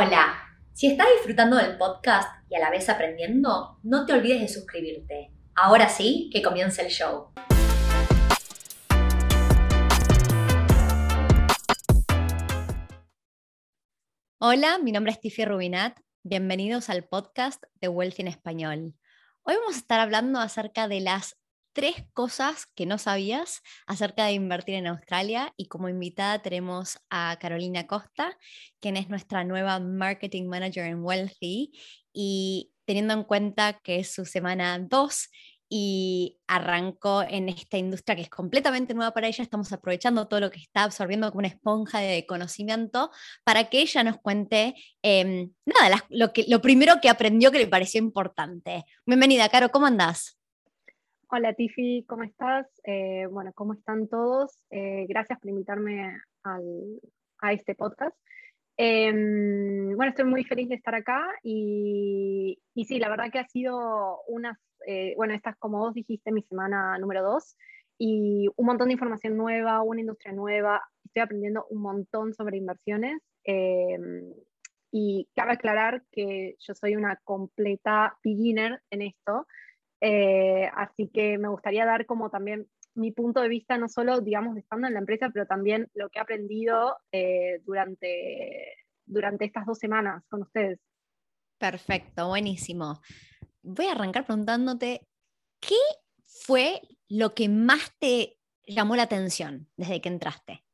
Hola, si estás disfrutando del podcast y a la vez aprendiendo, no te olvides de suscribirte. Ahora sí, que comience el show. Hola, mi nombre es Tiffy Rubinat. Bienvenidos al podcast de Wealth en Español. Hoy vamos a estar hablando acerca de las tres cosas que no sabías acerca de invertir en Australia y como invitada tenemos a Carolina Costa, quien es nuestra nueva Marketing Manager en Wealthy y teniendo en cuenta que es su semana 2 y arrancó en esta industria que es completamente nueva para ella, estamos aprovechando todo lo que está absorbiendo como una esponja de conocimiento para que ella nos cuente em, nada, lo, que, lo primero que aprendió que le pareció importante. Bienvenida, Caro, ¿cómo andás? Hola Tiffy, ¿cómo estás? Eh, bueno, ¿cómo están todos? Eh, gracias por invitarme a este podcast. Em, bueno, estoy muy feliz de estar acá y, y sí, la verdad que ha sido unas, eh, bueno, estas como vos dijiste, mi semana número dos y un montón de información nueva, una industria nueva, estoy aprendiendo un montón sobre inversiones em, y cabe aclarar que yo soy una completa beginner en esto. Eh, así que me gustaría dar como también mi punto de vista, no solo, digamos, de estando en la empresa, pero también lo que he aprendido eh, durante, durante estas dos semanas con ustedes. Perfecto, buenísimo. Voy a arrancar preguntándote, ¿qué fue lo que más te llamó la atención desde que entraste?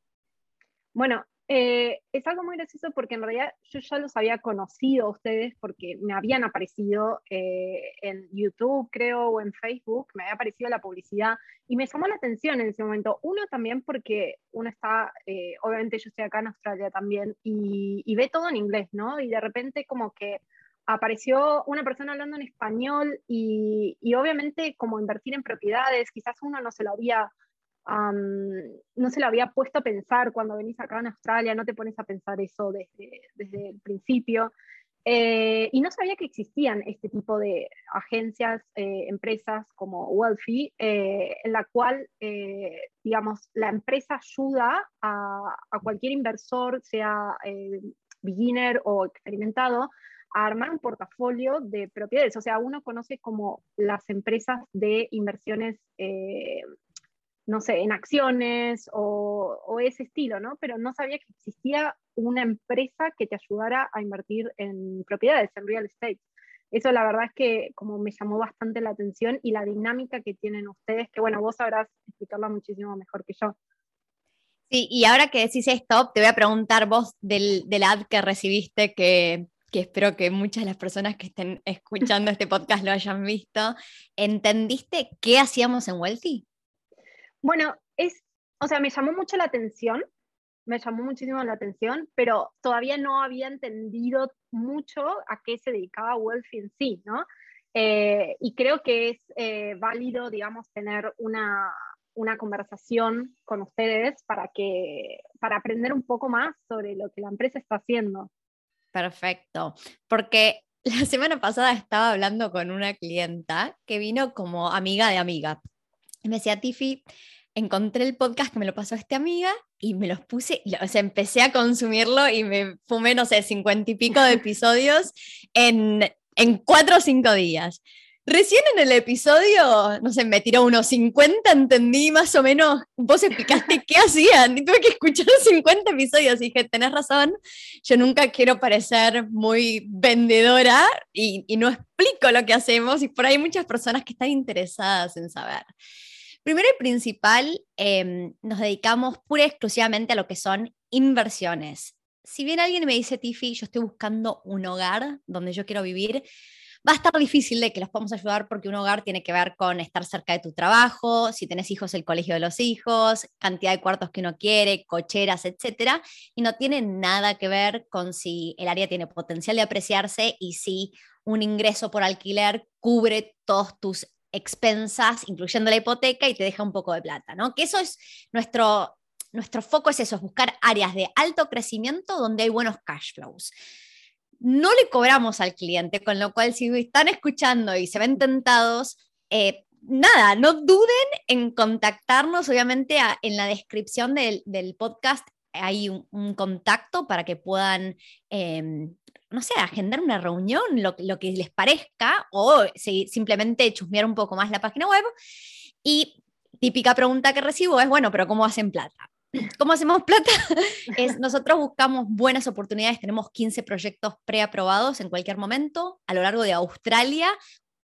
Bueno, eh, es algo muy gracioso porque en realidad yo ya los había conocido a ustedes porque me habían aparecido eh, en YouTube, creo, o en Facebook, me había aparecido la publicidad y me llamó la atención en ese momento. Uno también porque uno está, eh, obviamente yo estoy acá en Australia también y, y, ve todo en inglés, ¿no? Y de repente como que apareció una persona hablando en español y, y obviamente como invertir en propiedades, quizás uno no se lo había no se lo había puesto a pensar cuando venís acá en Australia, no te pones a pensar eso desde, desde el principio. Eh, y no sabía que existían este tipo de agencias, eh, empresas como Wealthy, eh, en la cual, digamos, la empresa ayuda a, a cualquier inversor, sea beginner o experimentado, a armar un portafolio de propiedades. O sea, uno conoce como las empresas de inversiones no sé, en acciones o, ese estilo, ¿no? Pero no sabía que existía una empresa que te ayudara a invertir en propiedades, en real estate. Eso la verdad es que como me llamó bastante la atención y la dinámica que tienen ustedes, que bueno, vos sabrás explicarla muchísimo mejor que yo. Sí, y ahora que decís esto, te voy a preguntar vos del, del ad que recibiste, que, que espero que muchas de las personas que estén escuchando este podcast lo hayan visto. ¿Entendiste qué hacíamos en Wealthy? Bueno, es, o sea, me llamó mucho la atención, me llamó muchísimo la atención, pero todavía no había entendido mucho a qué se dedicaba Wealthy en sí, ¿no? Eh, y creo que es eh, válido, digamos, tener una, una, conversación con ustedes para, que, para aprender un poco más sobre lo que la empresa está haciendo. Perfecto, porque la semana pasada estaba hablando con una clienta que vino como amiga de amiga. Y me decía, Tiffy, encontré el podcast que me lo pasó esta amiga y me los puse, o sea, empecé a consumirlo y me fumé, no sé, cincuenta y pico de episodios en, en cuatro o cinco días. Recién en el episodio, no sé, me tiró unos 50, entendí más o menos, vos explicaste qué hacían y tuve que escuchar 50 episodios y dije, tenés razón, yo nunca quiero parecer muy vendedora y, y no explico lo que hacemos y por ahí hay muchas personas que están interesadas en saber. Primero y principal, em, nos dedicamos pura y exclusivamente a lo que son inversiones. Si bien alguien me dice, Tiffy, yo estoy buscando un hogar donde yo quiero vivir, va a estar difícil de que los podamos ayudar porque un hogar tiene que ver con estar cerca de tu trabajo, si tenés hijos, el colegio de los hijos, cantidad de cuartos que uno quiere, cocheras, etcétera, y no tiene nada que ver con si el área tiene potencial de apreciarse y si un ingreso por alquiler cubre todos tus expensas, incluyendo la hipoteca, y te deja un poco de plata, ¿no? Que eso es nuestro, nuestro foco, es eso, es buscar áreas de alto crecimiento donde hay buenos cash flows. No le cobramos al cliente, con lo cual si están escuchando y se ven tentados, eh, nada, no duden en contactarnos, obviamente en la descripción del, podcast hay un, contacto para que puedan em, no sé, agendar una reunión, lo, lo que les parezca, o simplemente chusmear un poco más la página web. Y típica pregunta que recibo es, bueno, pero ¿cómo hacen plata? ¿Cómo hacemos plata? es, nosotros buscamos buenas oportunidades, tenemos 15 proyectos preaprobados en cualquier momento a lo largo de Australia.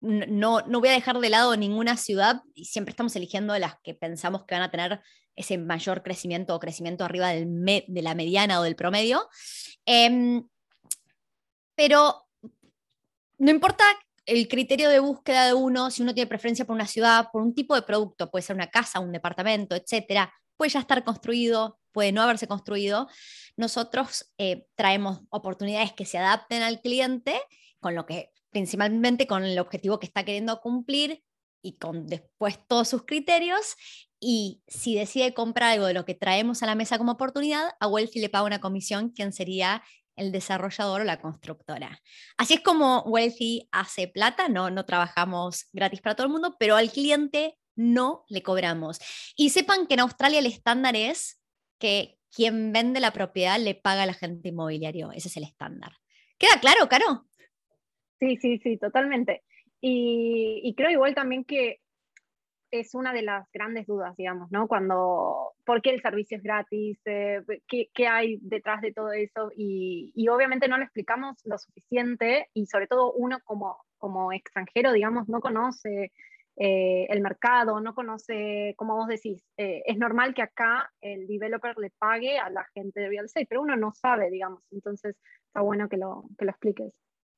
No, no voy a dejar de lado ninguna ciudad y siempre estamos eligiendo las que pensamos que van a tener ese mayor crecimiento o crecimiento arriba del de la mediana o del promedio. Em, pero no importa el criterio de búsqueda de uno, si uno tiene preferencia por una ciudad, por un tipo de producto, puede ser una casa, un departamento, etcétera, puede ya estar construido, puede no haberse construido. Nosotros eh, traemos oportunidades que se adapten al cliente, con lo que principalmente con el objetivo que está queriendo cumplir y con después todos sus criterios. Y si decide comprar algo de lo que traemos a la mesa como oportunidad, a Wealthy le paga una comisión, quien sería el desarrollador o la constructora. Así es como Wealthy hace plata, no, no trabajamos gratis para todo el mundo, pero al cliente no le cobramos. Y sepan que en Australia el estándar es que quien vende la propiedad le paga al agente inmobiliario. Ese es el estándar. ¿Queda claro, Caro? Sí, sí, sí, totalmente. Y, creo igual también que es una de las grandes dudas, digamos, ¿no? Cuando, ¿por qué el servicio es gratis? Eh, ¿qué, hay detrás de todo eso? Y, y, obviamente no lo explicamos lo suficiente y sobre todo uno como, como extranjero, digamos, no conoce eh, el mercado, no conoce, como vos decís, eh, es normal que acá el developer le pague a la gente de real estate, pero uno no sabe, digamos, entonces está bueno que lo, que lo expliques.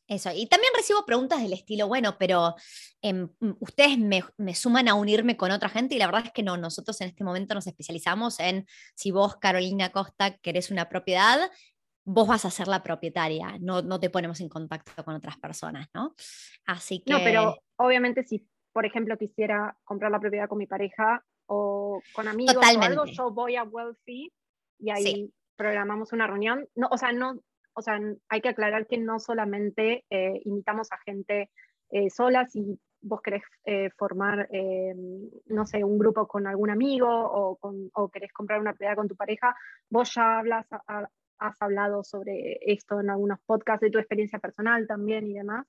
Eso, y también recibo preguntas del estilo, bueno, pero em, ustedes me, me, suman a unirme con otra gente y la verdad es que no, nosotros en este momento nos especializamos en si vos, Carolina Costa, querés una propiedad, vos vas a ser la propietaria, no, no te ponemos en contacto con otras personas, ¿no? Así que... No, pero obviamente si por ejemplo, quisiera comprar la propiedad con mi pareja o con amigos o algo, yo voy a Wealthy y ahí programamos una reunión. No, o sea, no, o sea, hay que aclarar que no solamente eh, invitamos a gente eh, sola, si vos querés eh, formar, no sé, un grupo con algún amigo o, con, o querés comprar una propiedad con tu pareja, vos ya hablas, has hablado sobre esto en algunos podcasts de tu experiencia personal también y demás.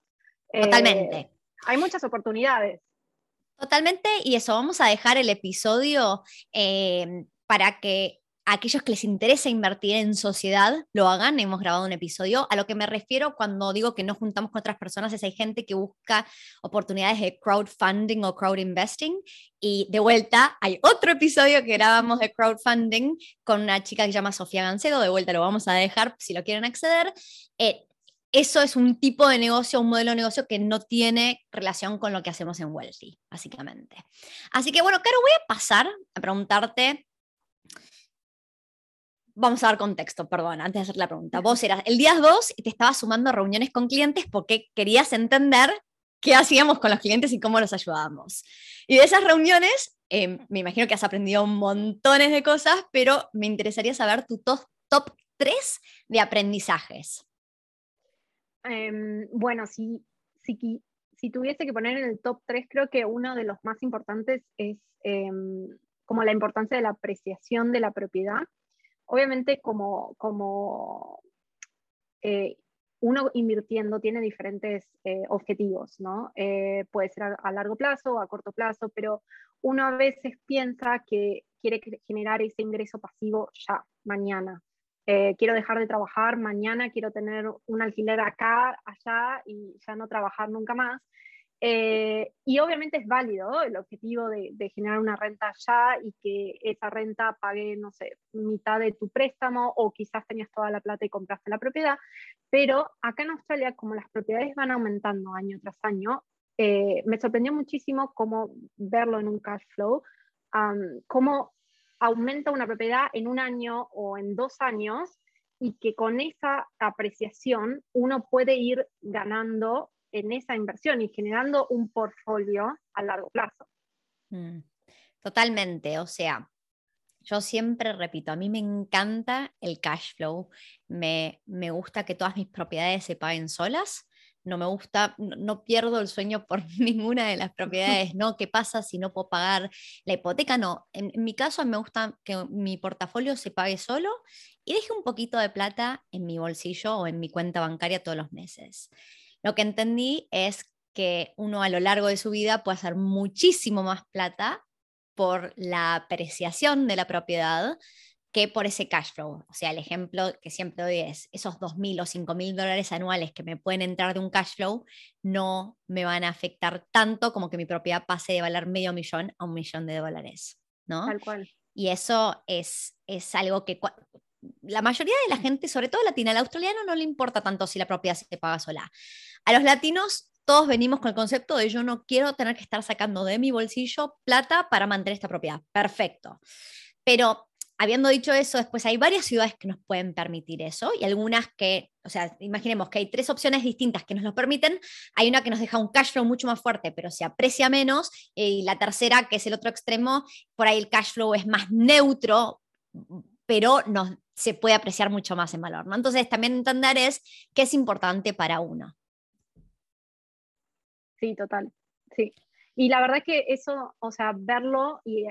Totalmente. hay muchas oportunidades. Totalmente, y eso, vamos a dejar el episodio eh, para que aquellos que les interese invertir en sociedad lo hagan. Hemos grabado un episodio. A lo que me refiero cuando digo que no juntamos con otras personas es hay gente que busca oportunidades de crowdfunding o crowd investing. Y de vuelta, hay otro episodio que grabamos de crowdfunding con una chica que se llama Sofía Gancedo. De vuelta lo vamos a dejar si lo quieren acceder. Eh, eso es un tipo de negocio, un modelo de negocio que no tiene relación con lo que hacemos en Wealthy, básicamente. Así que bueno, Caro, voy a pasar a preguntarte. Vamos a dar contexto, perdón, antes de hacer la pregunta. Vos eras el día 2 y te estabas sumando a reuniones con clientes porque querías entender qué hacíamos con los clientes y cómo los ayudábamos. Y de esas reuniones, em, me imagino que has aprendido montones de cosas, pero me interesaría saber tu top, top 3 de aprendizajes. Em, bueno, si, si, si, tuviese que poner en el top 3, creo que uno de los más importantes es em, como la importancia de la apreciación de la propiedad. Obviamente como, como eh, uno invirtiendo tiene diferentes eh, objetivos, ¿no? Eh, puede ser a, largo plazo o a corto plazo, pero uno a veces piensa que quiere generar ese ingreso pasivo ya, mañana, quiero dejar de trabajar mañana, quiero tener un alquiler acá, allá y ya no trabajar nunca más. Eh, y obviamente es válido el objetivo de, generar una renta allá y que esa renta pague, no sé, mitad de tu préstamo o quizás tenías toda la plata y compraste la propiedad. Pero acá en Australia, como las propiedades van aumentando año tras año, eh, me sorprendió muchísimo cómo verlo en un cash flow, cómo aumenta una propiedad en un año o en dos años y que con esa apreciación uno puede ir ganando en esa inversión y generando un portfolio a largo plazo. Mm, totalmente, o sea, yo siempre repito, a mí me encanta el cash flow, me, me gusta que todas mis propiedades se paguen solas, no me gusta, no, pierdo el sueño por ninguna de las propiedades, ¿no? ¿Qué pasa si no puedo pagar la hipoteca? No, en, mi caso me gusta que mi portafolio se pague solo y deje un poquito de plata en mi bolsillo o en mi cuenta bancaria todos los meses. Lo que entendí es que uno a lo largo de su vida puede hacer muchísimo más plata por la apreciación de la propiedad que por ese cash flow. O sea, el ejemplo que siempre doy es, esos 2.000 o 5.000 dólares anuales que me pueden entrar de un cash flow no me van a afectar tanto como que mi propiedad pase de valer medio millón a un millón de dólares, ¿no? Tal cual. Y eso es, es algo que la mayoría de la gente, sobre todo latina, al australiano no le importa tanto si la propiedad se paga sola. A los latinos todos venimos con el concepto de yo no quiero tener que estar sacando de mi bolsillo plata para mantener esta propiedad. Perfecto. Pero habiendo dicho eso, después hay varias ciudades que nos pueden permitir eso y algunas que, o sea, imaginemos que hay tres opciones distintas que nos lo permiten. Hay una que nos deja un cash flow mucho más fuerte, pero se aprecia menos. Y la tercera, que es el otro extremo, por ahí el cash flow es más neutro, pero nos, se puede apreciar mucho más en valor. ¿no? Entonces, también entender es qué es importante para uno. Sí, total. Sí. Y la verdad que eso, o sea, verlo y,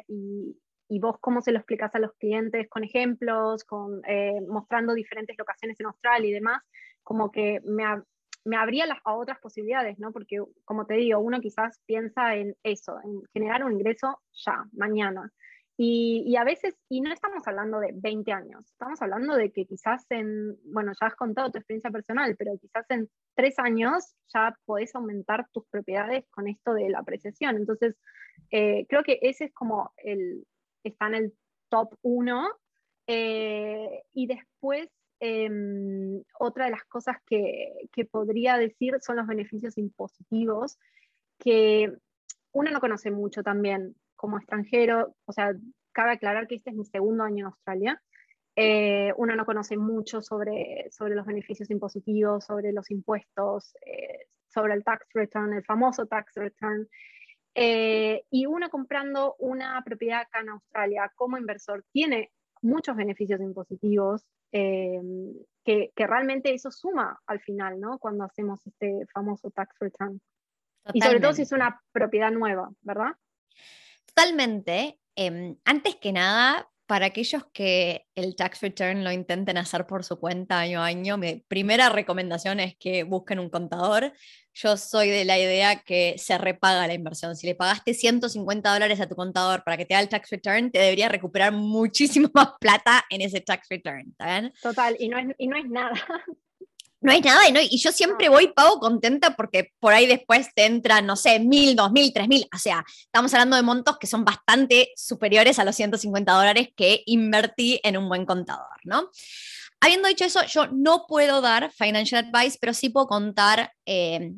y vos cómo se lo explicas a los clientes con ejemplos, con, eh, mostrando diferentes locaciones en Australia y demás, como que me, me abría las, a otras posibilidades, ¿no? Porque, como te digo, uno quizás piensa en eso, en generar un ingreso ya, mañana. Y, a veces, y no estamos hablando de 20 años, estamos hablando de que quizás en, bueno, ya has contado tu experiencia personal, pero quizás en tres años ya podés aumentar tus propiedades con esto de la apreciación. Entonces, eh, creo que ese es como el, está en el top 1. Eh, y después, em, otra de las cosas que, que, podría decir son los beneficios impositivos, que uno no conoce mucho también como extranjero, o sea, cabe aclarar que este es mi segundo año en Australia. Eh, uno no conoce mucho sobre, sobre los beneficios impositivos, sobre los impuestos, eh, sobre el tax return, el famoso tax return. Eh, y uno comprando una propiedad acá en Australia como inversor tiene muchos beneficios impositivos eh, que, que, realmente eso suma al final, ¿no? Cuando hacemos este famoso tax return. Y sobre todo si es una propiedad nueva, ¿verdad? Totalmente. Em, antes que nada, para aquellos que el tax return lo intenten hacer por su cuenta año a año, mi primera recomendación es que busquen un contador. Yo soy de la idea que se repaga la inversión. Si le pagaste 150 dólares a tu contador para que te haga el tax return, te debería recuperar muchísimo más plata en ese tax return. Total, y no es, y no es nada. no hay nada, ¿no? y yo siempre voy pago contenta porque por ahí después te entran, no sé, mil, dos mil, tres mil, o sea, estamos hablando de montos que son bastante superiores a los 150 dólares que invertí en un buen contador, ¿no? Habiendo dicho eso, yo no puedo dar financial advice, pero sí puedo contar eh,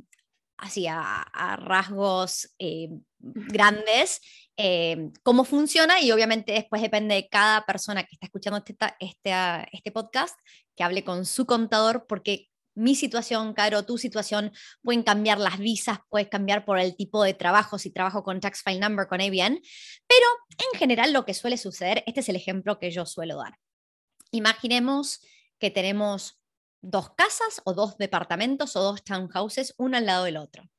así a, rasgos eh, grandes eh, cómo funciona y obviamente después depende de cada persona que está escuchando este, este, este podcast que hable con su contador porque mi situación, Caro, tu situación, pueden cambiar las visas, puedes cambiar por el tipo de trabajo, si trabajo con Tax File Number, con ABN, pero en general lo que suele suceder, este es el ejemplo que yo suelo dar. Imaginemos que tenemos dos casas o dos departamentos o dos townhouses, uno al lado del otro.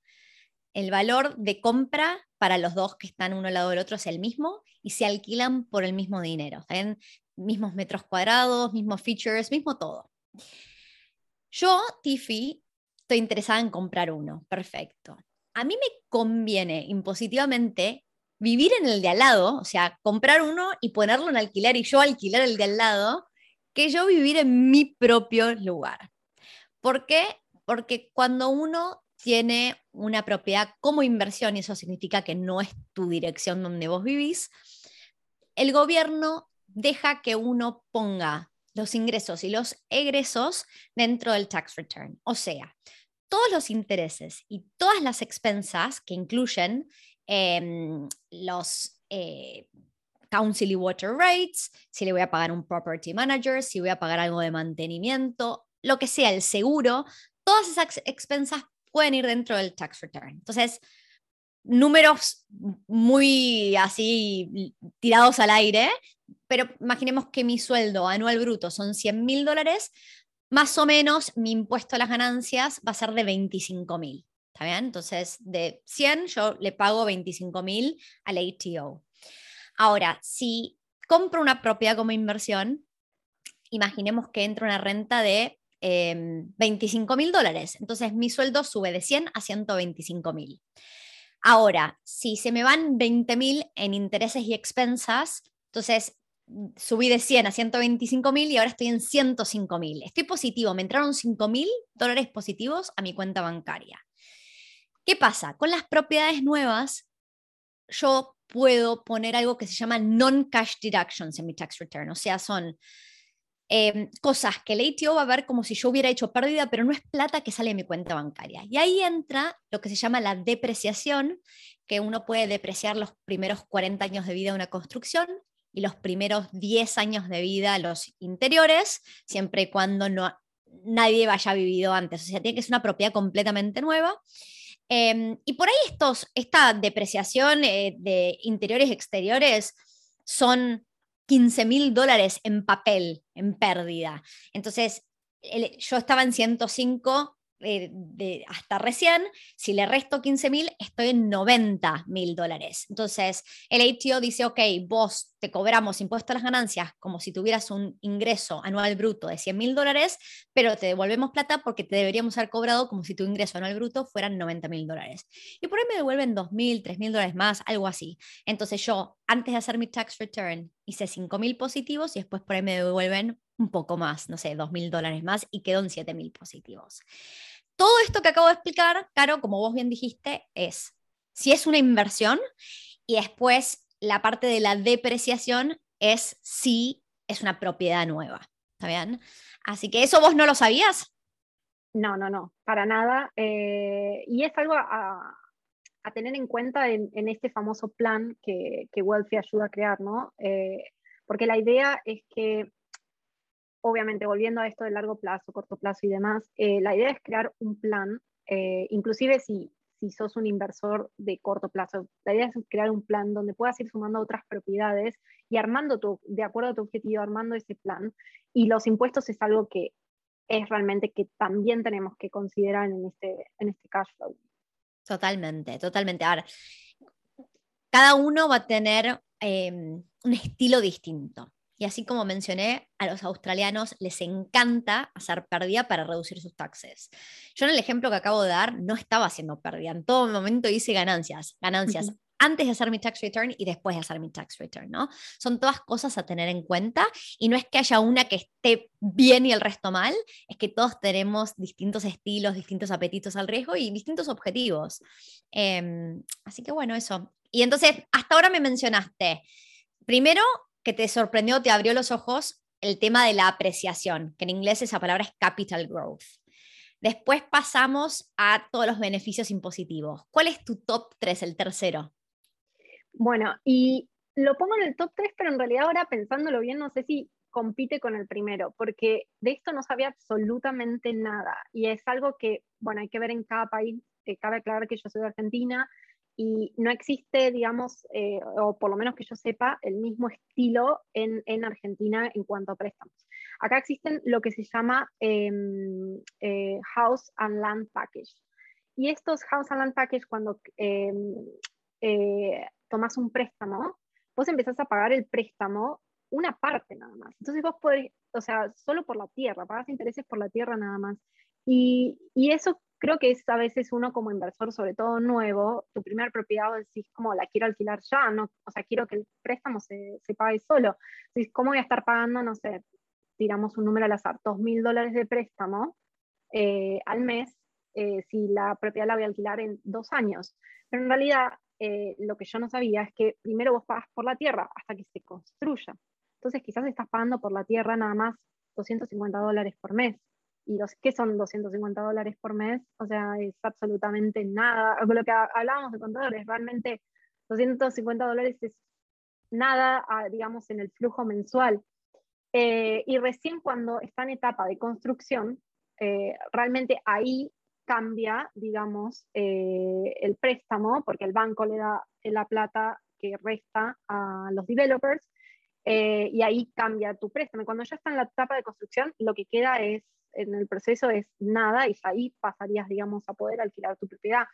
El valor de compra para los dos que están uno al lado del otro es el mismo y se alquilan por el mismo dinero. ¿saben? Mismos metros cuadrados, mismos features, mismo todo. Yo, Tiffy, estoy interesada en comprar uno. Perfecto. A mí me conviene impositivamente vivir en el de al lado, o sea, comprar uno y ponerlo en alquiler y yo alquilar el de al lado, que yo vivir en mi propio lugar. ¿Por qué? Porque cuando uno tiene una propiedad como inversión, y eso significa que no es tu dirección donde vos vivís, el gobierno deja que uno ponga los ingresos y los egresos dentro del tax return. O sea, todos los intereses y todas las expensas que incluyen em, los eh, council y water rates, si le voy a pagar un property manager, si voy a pagar algo de mantenimiento, lo que sea, el seguro, todas esas expensas pueden ir dentro del tax return. Entonces, números muy así tirados al aire, pero imaginemos que mi sueldo anual bruto son 100 mil dólares, más o menos mi impuesto a las ganancias va a ser de 25 mil. ¿Está bien? Entonces, de 100 yo le pago 25 mil al ATO. Ahora, si compro una propiedad como inversión, imaginemos que entra una renta de 25 em, mil dólares. Entonces, mi sueldo sube de 100 a 125 mil. Ahora, si se me van 20 mil en intereses y expensas, entonces subí de 100 a 125 mil y ahora estoy en 105 mil. Estoy positivo, me entraron 5 mil dólares positivos a mi cuenta bancaria. ¿Qué pasa? Con las propiedades nuevas, yo puedo poner algo que se llama non-cash deductions en mi tax return, o sea, son em, cosas que el ATO va a ver como si yo hubiera hecho pérdida, pero no es plata que sale de mi cuenta bancaria. Y ahí entra lo que se llama la depreciación, que uno puede depreciar los primeros 40 años de vida de una construcción y los primeros 10 años de vida los interiores, siempre y cuando no, nadie haya vivido antes. O sea, tiene que ser una propiedad completamente nueva. Em, y por ahí estos, esta depreciación eh, de interiores y exteriores son 15 mil dólares en papel, en pérdida. Entonces, yo estaba en 105 eh, de, hasta recién, si le resto 15 mil, estoy en 90 mil dólares. Entonces, el ATO dice, ok, vos te cobramos impuesto a las ganancias como si tuvieras un ingreso anual bruto de 100 mil dólares, pero te devolvemos plata porque te deberíamos haber cobrado como si tu ingreso anual bruto fueran 90 mil dólares. Y por ahí me devuelven 2 mil, 3 mil dólares más, algo así. Entonces yo, antes de hacer mi tax return, hice 5 mil positivos y después por ahí me devuelven un poco más, no sé, 2 mil dólares más y quedó en 7 mil positivos. Todo esto que acabo de explicar, Caro, como vos bien dijiste, es si es una inversión y después la parte de la depreciación es si es una propiedad nueva. ¿Está bien? Así que eso vos no lo sabías. No, no, no, para nada. Eh, y es algo a, tener en cuenta en, este famoso plan que, que Wealthy ayuda a crear, ¿no? Eh, porque la idea es que obviamente volviendo a esto de largo plazo, corto plazo y demás, eh, la idea es crear un plan, eh, inclusive si, si sos un inversor de corto plazo, la idea es crear un plan donde puedas ir sumando otras propiedades y armando de acuerdo a tu objetivo, armando ese plan. Y los impuestos es algo que es realmente que también tenemos que considerar en este, en este cash flow. Totalmente, totalmente. Ahora, cada uno va a tener eh, un estilo distinto. Y así como mencioné, a los australianos les encanta hacer pérdida para reducir sus taxes. Yo en el ejemplo que acabo de dar no estaba haciendo pérdida, en todo momento hice ganancias, ganancias. Antes de hacer mi tax return y después de hacer mi tax return, ¿no? Son todas cosas a tener en cuenta y no es que haya una que esté bien y el resto mal, es que todos tenemos distintos estilos, distintos apetitos al riesgo y distintos objetivos. Em, así que bueno, eso. Y entonces, hasta ahora me mencionaste, primero, que te sorprendió, te abrió los ojos el tema de la apreciación, que en inglés esa palabra es capital growth. Después pasamos a todos los beneficios impositivos. ¿Cuál es tu top 3, el tercero? Bueno, y lo pongo en el top 3, pero en realidad ahora pensándolo bien, no sé si compite con el primero, porque de esto no sabía absolutamente nada. Y es algo que, bueno, hay que ver en cada país. Eh, cabe aclarar que yo soy de Argentina, y no existe, digamos, eh, o por lo menos que yo sepa, el mismo estilo en, en, Argentina en cuanto a préstamos. Acá existen lo que se llama em, eh, House and Land Package. Y estos House and Land Package, cuando em, eh, tomas un préstamo, vos empezás a pagar el préstamo una parte nada más. Entonces vos podés, o sea, solo por la tierra, pagas intereses por la tierra nada más. Y, y eso creo que es a veces uno como inversor, sobre todo nuevo, tu primera propiedad decís como la quiero alquilar ya, no, o sea, quiero que el préstamo se, pague solo. Entonces, ¿cómo voy a estar pagando, no sé, tiramos un número al azar, dos mil dólares de préstamo eh, al mes eh, si la propiedad la voy a alquilar en dos años? Pero en realidad eh, lo que yo no sabía es que primero vos pagas por la tierra hasta que se construya. Entonces quizás estás pagando por la tierra nada más 250 dólares por mes y los que son 250 dólares por mes, o sea, es absolutamente nada. Lo que hablábamos de contadores, realmente 250 dólares es nada, digamos, en el flujo mensual. Eh, y recién cuando está en etapa de construcción, eh, realmente ahí cambia, digamos, eh, el préstamo, porque el banco le da la plata que resta a los developers eh, y ahí cambia tu préstamo. Cuando ya está en la etapa de construcción, lo que queda es, en el proceso es nada y ahí pasarías, digamos, a poder alquilar tu propiedad.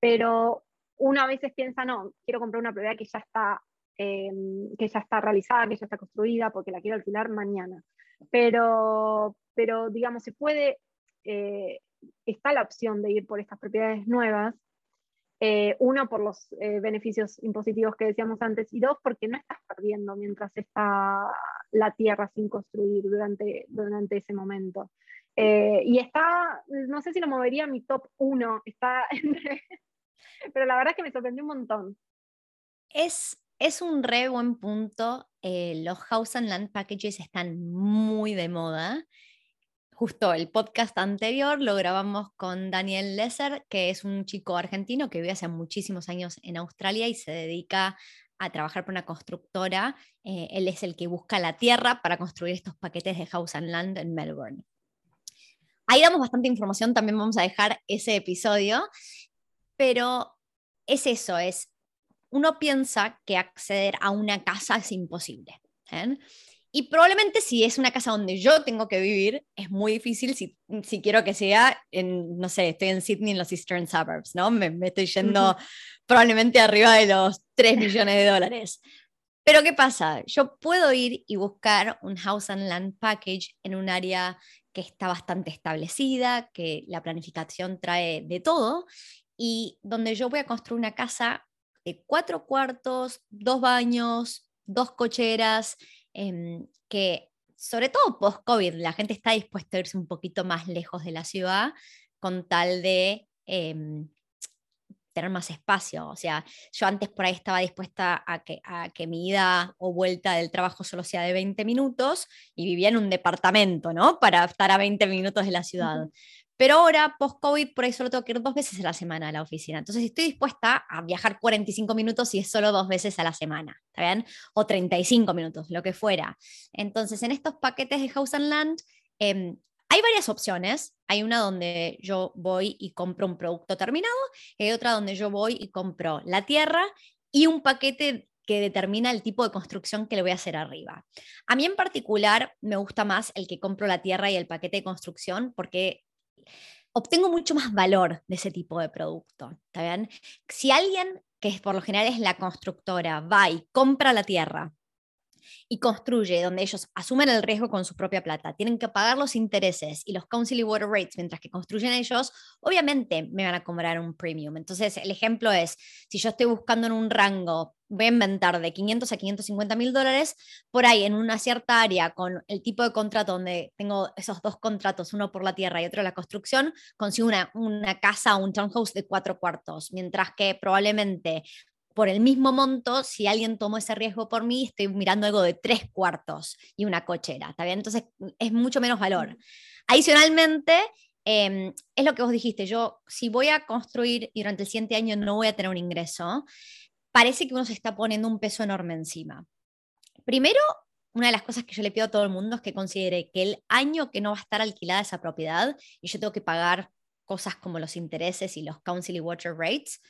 Pero una veces piensa, no, quiero comprar una propiedad que ya está, em, que ya está realizada, que ya está construida, porque la quiero alquilar mañana. Pero, pero digamos, se puede, eh, está la opción de ir por estas propiedades nuevas eh, uno, por los eh, beneficios impositivos que decíamos antes, y dos, porque no estás perdiendo mientras está la tierra sin construir durante, durante ese momento. Eh, y está, no sé si lo movería a mi top uno, está pero la verdad es que me sorprendió un montón. Es, es un re buen punto. los House and Land Packages están muy de moda justo el podcast anterior lo grabamos con Daniel Lesser, que es un chico argentino que vive hace muchísimos años en Australia y se dedica a trabajar por una constructora. Eh, él es el que busca la tierra para construir estos paquetes de House and Land en Melbourne. Ahí damos bastante información, también vamos a dejar ese episodio, pero es eso, es, uno piensa que acceder a una casa es imposible. ¿eh? Y probablemente si es una casa donde yo tengo que vivir, es muy difícil si, si quiero que sea en, no sé, estoy en Sydney, en los Eastern Suburbs, ¿no? Me, me estoy yendo probablemente arriba de los 3 millones de dólares. Pero ¿qué pasa? Yo puedo ir y buscar un house and land package en un área que está bastante establecida, que la planificación trae de todo, y donde yo voy a construir una casa de cuatro cuartos, dos baños, dos cocheras, Em, que sobre todo post-COVID, la gente está dispuesta a irse un poquito más lejos de la ciudad con tal de em, tener más espacio. O sea, yo antes por ahí estaba dispuesta a que, a que mi ida o vuelta del trabajo solo sea de 20 minutos y vivía en un departamento, ¿no? Para estar a 20 minutos de la ciudad. Pero ahora, post-COVID, por ahí solo tengo que ir dos veces a la semana a la oficina. Entonces estoy dispuesta a viajar 45 minutos si es solo dos veces a la semana, ¿está bien? O 35 minutos, lo que fuera. Entonces, en estos paquetes de House and Land, em, hay varias opciones. Hay una donde yo voy y compro un producto terminado, y hay otra donde yo voy y compro la tierra y un paquete que determina el tipo de construcción que le voy a hacer arriba. A mí en particular me gusta más el que compro la tierra y el paquete de construcción porque obtengo mucho más valor de ese tipo de producto. ¿está bien? Si alguien, que por lo general es la constructora, va y compra la tierra y construye donde ellos asumen el riesgo con su propia plata, tienen que pagar los intereses y los council y water rates mientras que construyen ellos, obviamente me van a cobrar un premium. Entonces, el ejemplo es, si yo estoy buscando en un rango voy a inventar de 500 a 550 mil dólares, por ahí en una cierta área con el tipo de contrato donde tengo esos dos contratos, uno por la tierra y otro la construcción, consigo una, una casa o un townhouse de cuatro cuartos, mientras que probablemente por el mismo monto, si alguien tomó ese riesgo por mí, estoy mirando algo de tres cuartos y una cochera, ¿está bien? Entonces es mucho menos valor. Adicionalmente, em, es lo que vos dijiste, yo si voy a construir y durante el siguiente año no voy a tener un ingreso, parece que uno se está poniendo un peso enorme encima. Primero, una de las cosas que yo le pido a todo el mundo es que considere que el año que no va a estar alquilada esa propiedad y yo tengo que pagar cosas como los intereses y los council y water rates,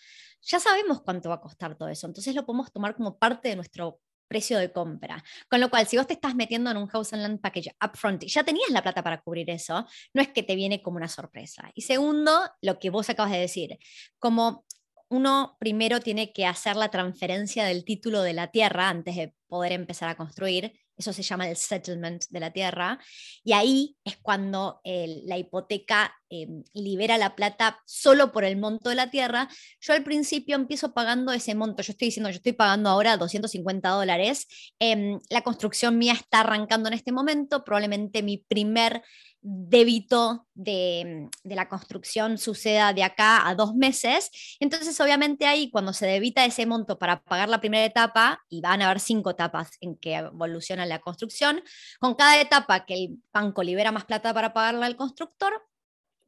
ya sabemos cuánto va a costar todo eso. Entonces lo podemos tomar como parte de nuestro precio de compra. Con lo cual, si vos te estás metiendo en un house and land package upfront y ya tenías la plata para cubrir eso, no es que te viene como una sorpresa. Y segundo, lo que vos acabas de decir, como uno primero tiene que hacer la transferencia del título de la tierra antes de poder empezar a construir. Eso se llama el settlement de la tierra. Y ahí es cuando la hipoteca em, libera la plata solo por el monto de la tierra. Yo al principio empiezo pagando ese monto. Yo estoy diciendo, yo estoy pagando ahora 250 dólares. Em, la construcción mía está arrancando en este momento. Probablemente mi primer débito de, de, la construcción suceda de acá a dos meses. Entonces, obviamente ahí, cuando se debita ese monto para pagar la primera etapa, y van a haber cinco etapas en que evoluciona la construcción, con cada etapa que el banco libera más plata para pagarla al constructor,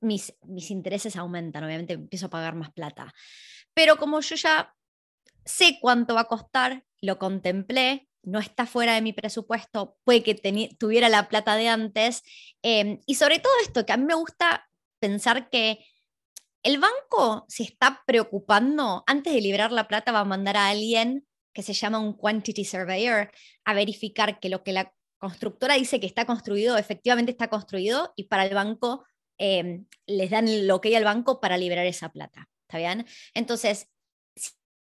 mis, mis intereses aumentan, obviamente empiezo a pagar más plata. Pero como yo ya sé cuánto va a costar, lo contemplé, no está fuera de mi presupuesto, puede que tuviera la plata de antes. Em, y sobre todo esto, que a mí me gusta pensar que el banco se está preocupando, antes de liberar la plata va a mandar a alguien que se llama un quantity surveyor a verificar que lo que la constructora dice que está construido, efectivamente está construido y para el banco eh, les dan lo que hay al banco para liberar esa plata. ¿Está bien? Entonces,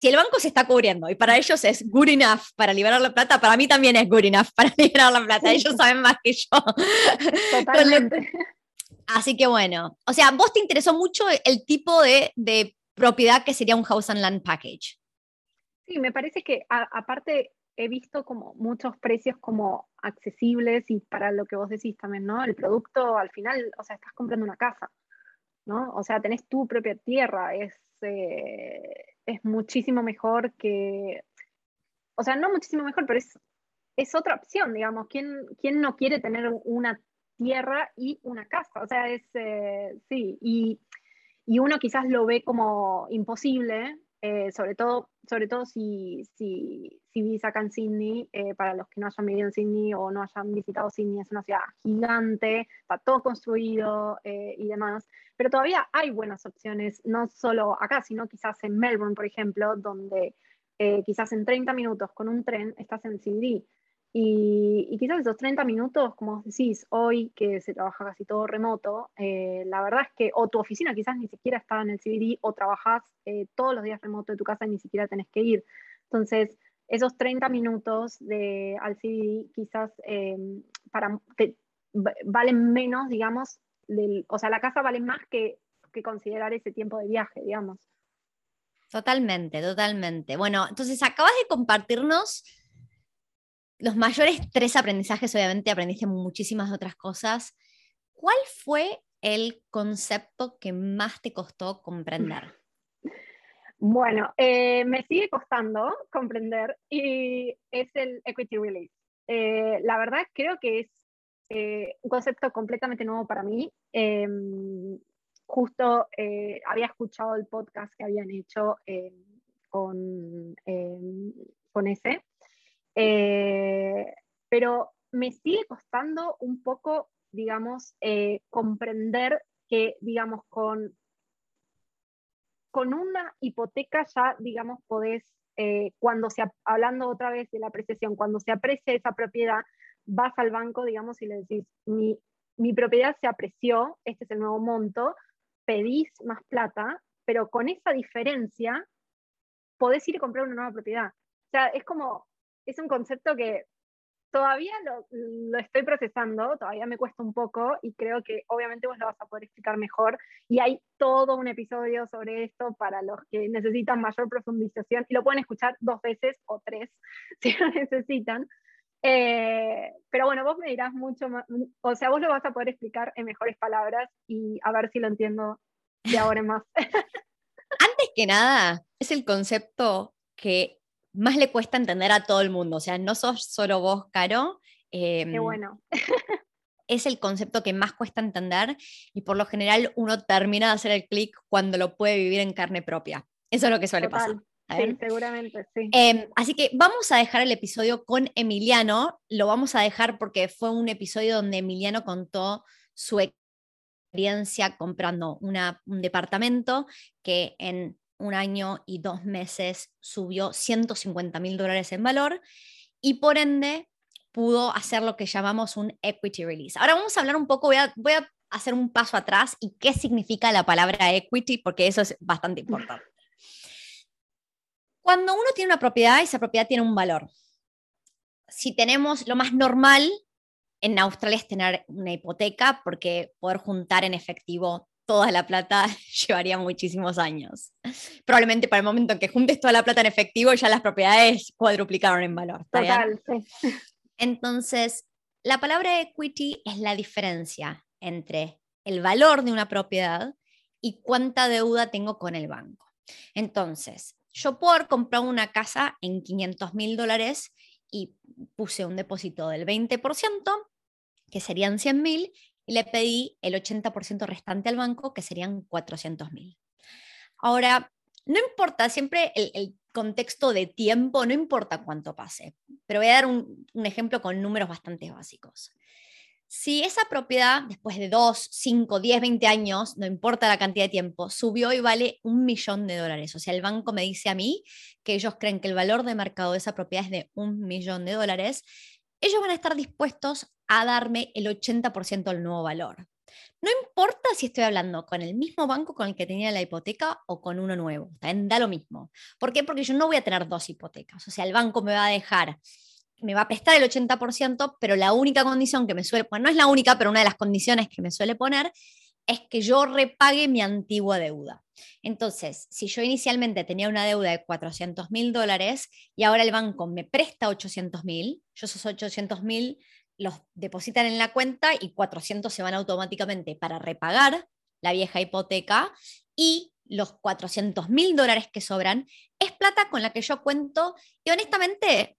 si el banco se está cubriendo y para ellos es good enough para liberar la plata, para mí también es good enough para liberar la plata. Ellos saben más que yo. Totalmente. Así que bueno, o sea, vos te interesó mucho el tipo de, de propiedad que sería un house and land package. Sí, me parece que aparte he visto como muchos precios como accesibles y para lo que vos decís también, ¿no? El producto al final, o sea, estás comprando una casa, ¿no? O sea, tenés tu propia tierra, es, eh, es muchísimo mejor que, o sea, no muchísimo mejor, pero es, es otra opción, digamos. ¿Quién, ¿Quién no quiere tener una tierra y una casa? O sea, es, eh, sí, y, y uno quizás lo ve como imposible, eh, sobre todo, sobre todo si, si, si en Sydney, eh, para los que no hayan vivido en Sydney o no hayan visitado Sydney, es una ciudad gigante, está todo construido eh, y demás, pero todavía hay buenas opciones, no solo acá, sino quizás en Melbourne, por ejemplo, donde quizás en 30 minutos con un tren estás en CBD. Y, quizás esos 30 minutos, como decís, hoy que se trabaja casi todo remoto, eh, la verdad es que o tu oficina quizás ni siquiera está en el CBD o trabajas eh, todos los días remoto de tu casa y ni siquiera tenés que ir. Entonces, esos 30 minutos de, al CBD quizás eh, para, valen menos, digamos, o sea, la casa vale más que, que considerar ese tiempo de viaje, digamos. Totalmente, totalmente. Bueno, entonces acabas de compartirnos los mayores tres aprendizajes, obviamente aprendiste muchísimas otras cosas. ¿Cuál fue el concepto que más te costó comprender? Bueno, eh, me sigue costando comprender y es el equity release. Eh, la verdad creo que es eh, un concepto completamente nuevo para mí. Em, justo había escuchado el podcast que habían hecho con, em, con ese eh, pero me sigue costando un poco, digamos, eh, comprender que, digamos, con, con una hipoteca ya, digamos, podés, eh, cuando se, hablando otra vez de la apreciación, cuando se aprecia esa propiedad, vas al banco, digamos, y le decís, mi, mi propiedad se apreció, este es el nuevo monto, pedís más plata, pero con esa diferencia podés ir a comprar una nueva propiedad. O sea, es como, es un concepto que todavía lo, estoy procesando, todavía me cuesta un poco y creo que obviamente vos lo vas a poder explicar mejor. Y hay todo un episodio sobre esto para los que necesitan mayor profundización y lo pueden escuchar dos veces o tres si lo necesitan. Eh, pero bueno, vos me dirás mucho más, o sea, vos lo vas a poder explicar en mejores palabras y a ver si lo entiendo de ahora en más. Antes que nada, es el concepto que más le cuesta entender a todo el mundo. O sea, no sos solo vos, Caro. Qué em, bueno. es el concepto que más cuesta entender y por lo general uno termina de hacer el clic cuando lo puede vivir en carne propia. Eso es lo que suele pasar. Sí, seguramente, sí. Em, así que vamos a dejar el episodio con Emiliano. Lo vamos a dejar porque fue un episodio donde Emiliano contó su experiencia comprando una, un departamento que en un año y dos meses subió 150 mil dólares en valor y por ende pudo hacer lo que llamamos un equity release. Ahora vamos a hablar un poco, voy a, hacer un paso atrás y qué significa la palabra equity, porque eso es bastante importante. Cuando uno tiene una propiedad, esa propiedad tiene un valor. Si tenemos lo más normal en Australia es tener una hipoteca, porque poder juntar en efectivo toda la plata llevaría muchísimos años. Probablemente para el momento en que juntes toda la plata en efectivo ya las propiedades cuadruplicaron en valor. Total, sí. Entonces, la palabra equity es la diferencia entre el valor de una propiedad y cuánta deuda tengo con el banco. Entonces, yo puedo comprar una casa en 500 mil dólares y puse un depósito del 20%, que serían 100 mil, y le pedí el 80% restante al banco, que serían 400 mil. Ahora, no importa, siempre el, contexto de tiempo, no importa cuánto pase, pero voy a dar un, ejemplo con números bastante básicos. si esa propiedad, después de 2, 5, 10, 20 años, no importa la cantidad de tiempo, subió y vale un millón de dólares, o sea, el banco me dice a mí que ellos creen que el valor de mercado de esa propiedad es de un millón de dólares, ellos van a estar dispuestos a darme el 80% del nuevo valor. No importa si estoy hablando con el mismo banco con el que tenía la hipoteca o con uno nuevo, da lo mismo. ¿Por qué? Porque yo no voy a tener dos hipotecas, o sea, el banco me va a dejar me va a prestar el 80%, pero la única condición que me suele, bueno, no es la única, pero una de las condiciones que me suele poner es que yo repague mi antigua deuda. Entonces, si yo inicialmente tenía una deuda de 400 mil dólares y ahora el banco me presta 800 mil, yo esos 800 mil los depositan en la cuenta y 400 se van automáticamente para repagar la vieja hipoteca y los 400 mil dólares que sobran es plata con la que yo cuento y honestamente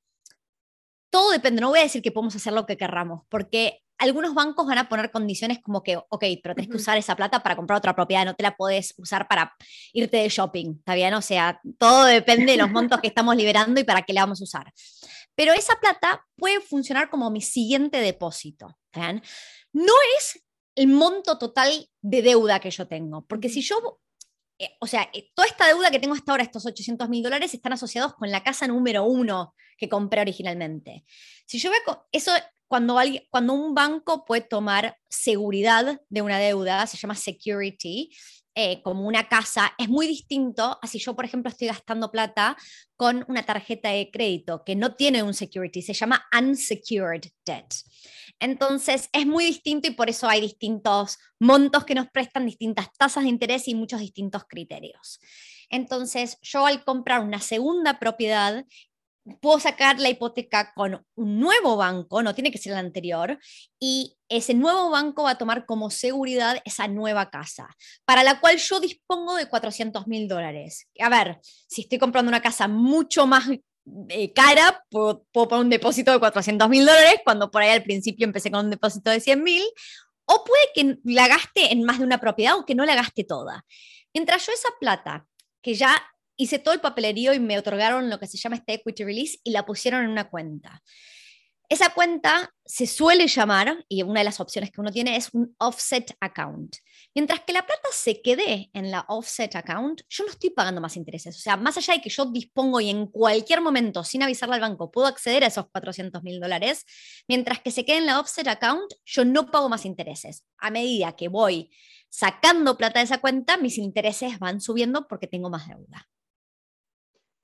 todo depende, no voy a decir que podemos hacer lo que querramos, porque algunos bancos van a poner condiciones como que, ok, pero tienes que usar esa plata para comprar otra propiedad, no te la puedes usar para irte de shopping, ¿está bien? O sea, todo depende de los montos que estamos liberando y para qué le vamos a usar. Pero esa plata puede funcionar como mi siguiente depósito, ¿está No es el monto total de deuda que yo tengo, porque si yo eh, o sea, eh, toda esta deuda que tengo hasta ahora, estos 800 mil dólares, están asociados con la casa número uno que compré originalmente. Si yo veo, eso cuando, alguien, cuando un banco puede tomar seguridad de una deuda, se llama security, eh, como una casa, es muy distinto a si yo, por ejemplo, estoy gastando plata con una tarjeta de crédito que no tiene un security, se llama unsecured debt. Entonces, es muy distinto y por eso hay distintos montos que nos prestan, distintas tasas de interés y muchos distintos criterios. Entonces, yo al comprar una segunda propiedad puedo sacar la hipoteca con un nuevo banco, no tiene que ser el anterior, y ese nuevo banco va a tomar como seguridad esa nueva casa, para la cual yo dispongo de 400 mil dólares. A ver, si estoy comprando una casa mucho más eh, cara, puedo, poner un depósito de 400 mil dólares, cuando por ahí al principio empecé con un depósito de 100 mil, o puede que la gaste en más de una propiedad o que no la gaste toda. Mientras yo esa plata, que ya hice todo el papelerío y me otorgaron lo que se llama este equity release y la pusieron en una cuenta. Esa cuenta se suele llamar, y una de las opciones que uno tiene es un offset account. Mientras que la plata se quede en la offset account, yo no estoy pagando más intereses. O sea, más allá de que yo dispongo y en cualquier momento, sin avisarle al banco, puedo acceder a esos 400 mil dólares, mientras que se quede en la offset account, yo no pago más intereses. A medida que voy sacando plata de esa cuenta, mis intereses van subiendo porque tengo más deuda.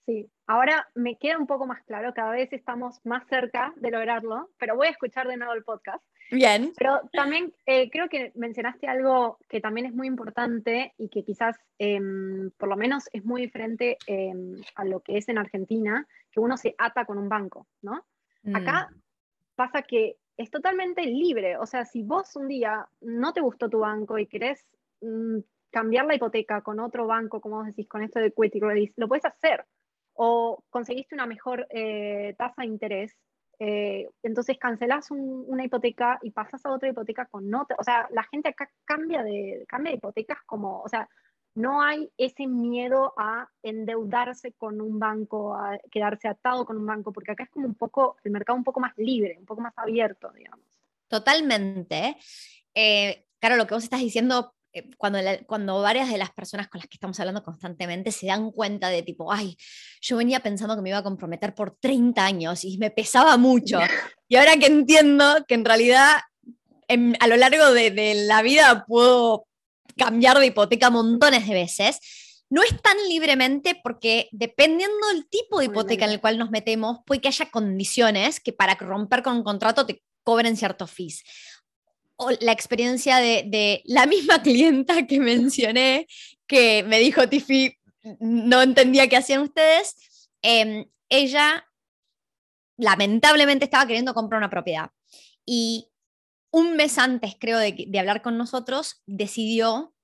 Sí, ahora me queda un poco más claro, cada vez estamos más cerca de lograrlo, pero voy a escuchar de nuevo el podcast. Bien. Pero también eh, creo que mencionaste algo que también es muy importante y que quizás em, por lo menos es muy diferente em, a lo que es en Argentina, que uno se ata con un banco, ¿no? Acá mm. pasa que es totalmente libre, o sea, si vos un día no te gustó tu banco y querés mm, cambiar la hipoteca con otro banco, como vos decís, con esto de equity release, lo puedes hacer o conseguiste una mejor eh, tasa de interés, eh, entonces cancelás una hipoteca y pasas a otra hipoteca con otra. O sea, la gente acá cambia de, cambia de hipotecas como, o sea, no hay ese miedo a endeudarse con un banco, a quedarse atado con un banco, porque acá es como un poco, el mercado un poco más libre, un poco más abierto, digamos. Totalmente. Eh, claro, lo que vos estás diciendo eh, cuando, cuando varias de las personas con las que estamos hablando constantemente se dan cuenta de tipo, ay, yo venía pensando que me iba a comprometer por 30 años y me pesaba mucho. Y ahora que entiendo que en realidad a lo largo de, de la vida puedo cambiar de hipoteca montones de veces, no es tan libremente porque dependiendo del tipo de hipoteca en el cual nos metemos, puede que haya condiciones que para romper con un contrato te cobren ciertos fees la experiencia de, la misma clienta que mencioné, que me dijo, Tiffy, no entendía qué hacían ustedes. Em, ella lamentablemente estaba queriendo comprar una propiedad y un mes antes, creo, de, hablar con nosotros, decidió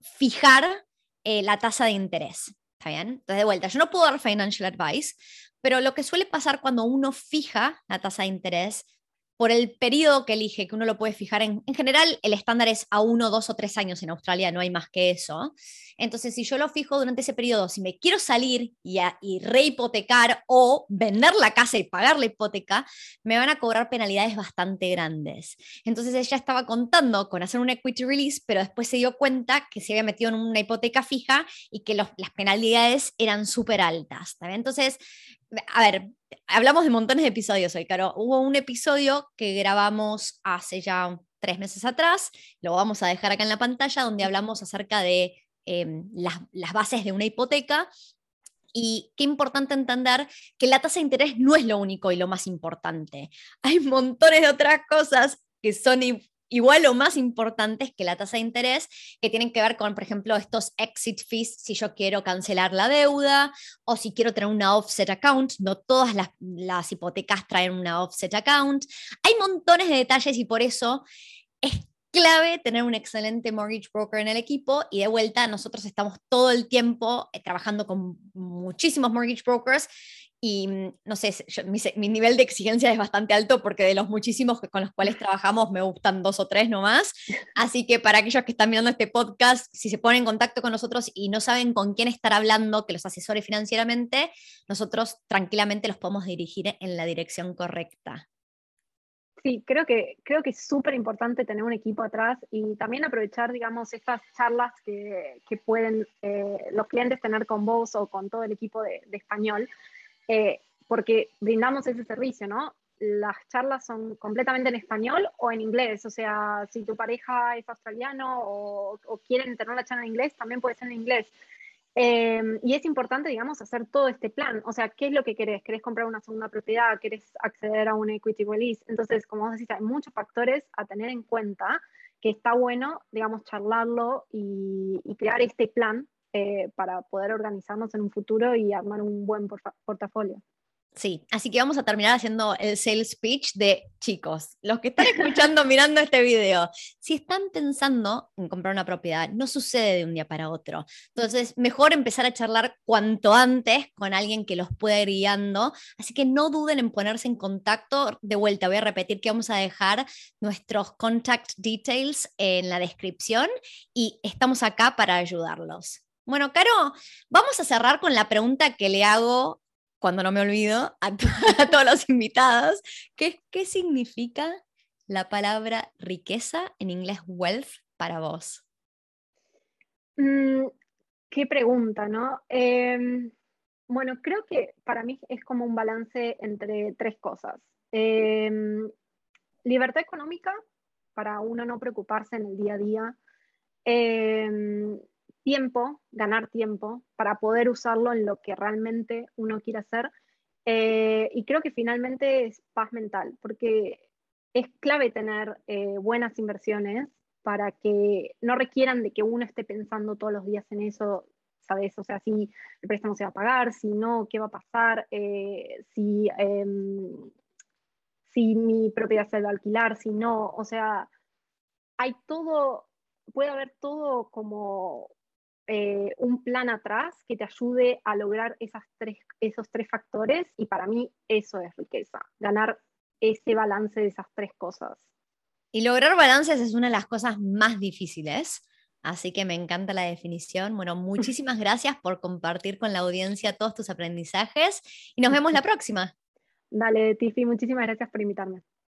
fijar eh, la tasa de interés. ¿Está bien? Entonces, de vuelta, yo no puedo dar financial advice, pero lo que suele pasar cuando uno fija la tasa de interés por el periodo que elige, que uno lo puede fijar en, en general, el estándar es a uno, dos o tres años en Australia, no hay más que eso. Entonces, si yo lo fijo durante ese periodo, si me quiero salir y, rehipotecar o vender la casa y pagar la hipoteca, me van a cobrar penalidades bastante grandes. Entonces, ella estaba contando con hacer un equity release, pero después se dio cuenta que se había metido en una hipoteca fija y que las penalidades eran súper altas. Entonces, a ver, hablamos de montones de episodios hoy, Caro. Hubo un episodio que grabamos hace ya tres meses atrás, lo vamos a dejar acá en la pantalla, donde hablamos acerca de em, las, las bases de una hipoteca y qué importante entender que la tasa de interés no es lo único y lo más importante. Hay montones de otras cosas que son igual o más importantes que la tasa de interés, que tienen que ver con, por ejemplo, estos exit fees, si yo quiero cancelar la deuda o si quiero tener una offset account. No todas las, las hipotecas traen una offset account. Hay montones de detalles y por eso es clave tener un excelente mortgage broker en el equipo y de vuelta nosotros estamos todo el tiempo eh, trabajando con muchísimos mortgage brokers y mm, no sé, mi, nivel de exigencia es bastante alto porque de los muchísimos con los cuales trabajamos me gustan dos o tres nomás. Así que para aquellos que están mirando este podcast, si se ponen en contacto con nosotros y no saben con quién estar hablando que los asesore financieramente, nosotros tranquilamente los podemos dirigir en la dirección correcta. Sí, creo que, creo que es súper importante tener un equipo atrás y también aprovechar, digamos, estas charlas que, que pueden eh, los clientes tener con vos o con todo el equipo de, de español eh, porque brindamos ese servicio, ¿no? Las charlas son completamente en español o en inglés, o sea, si tu pareja es australiano o, o quieren tener la charla en inglés, también puede ser en inglés. Eh, y es importante, digamos, hacer todo este plan. O sea, ¿qué es lo que querés? ¿Querés comprar una segunda propiedad? ¿Querés acceder a un equity release? Entonces, como vos decís, hay muchos factores a tener en cuenta que está bueno, digamos, charlarlo y, crear este plan eh, para poder organizarnos en un futuro y armar un buen portafolio. Sí, así que vamos a terminar haciendo el sales pitch de chicos, los que están escuchando, mirando este video. Si están pensando en comprar una propiedad, no sucede de un día para otro. Entonces, mejor empezar a charlar cuanto antes con alguien que los pueda ir guiando. Así que no duden en ponerse en contacto. De vuelta, voy a repetir que vamos a dejar nuestros contact details en la descripción y estamos acá para ayudarlos. Bueno, Caro, vamos a cerrar con la pregunta que le hago, cuando no me olvido, a, todos los invitados, ¿Qué significa la palabra riqueza en inglés wealth para vos? Mm, qué pregunta, ¿no? Em, bueno, creo que para mí es como un balance entre tres cosas. Em, libertad económica, para uno no preocuparse en el día a día. Em, tiempo, ganar tiempo para poder usarlo en lo que realmente uno quiere hacer. Eh, y creo que finalmente es paz mental, porque es clave tener eh, buenas inversiones para que no requieran de que uno esté pensando todos los días en eso, ¿sabes? O sea, si el préstamo se va a pagar, si no, qué va a pasar, eh, si, em, si mi propiedad se va a alquilar, si no, o sea, hay todo, puede haber todo como eh, un plan atrás que te ayude a lograr esas tres, esos tres factores y para mí eso es riqueza, ganar ese balance de esas tres cosas. Y lograr balances es una de las cosas más difíciles, así que me encanta la definición. Bueno, muchísimas gracias por compartir con la audiencia todos tus aprendizajes y nos vemos la próxima. Dale, Tiffy, muchísimas gracias por invitarme.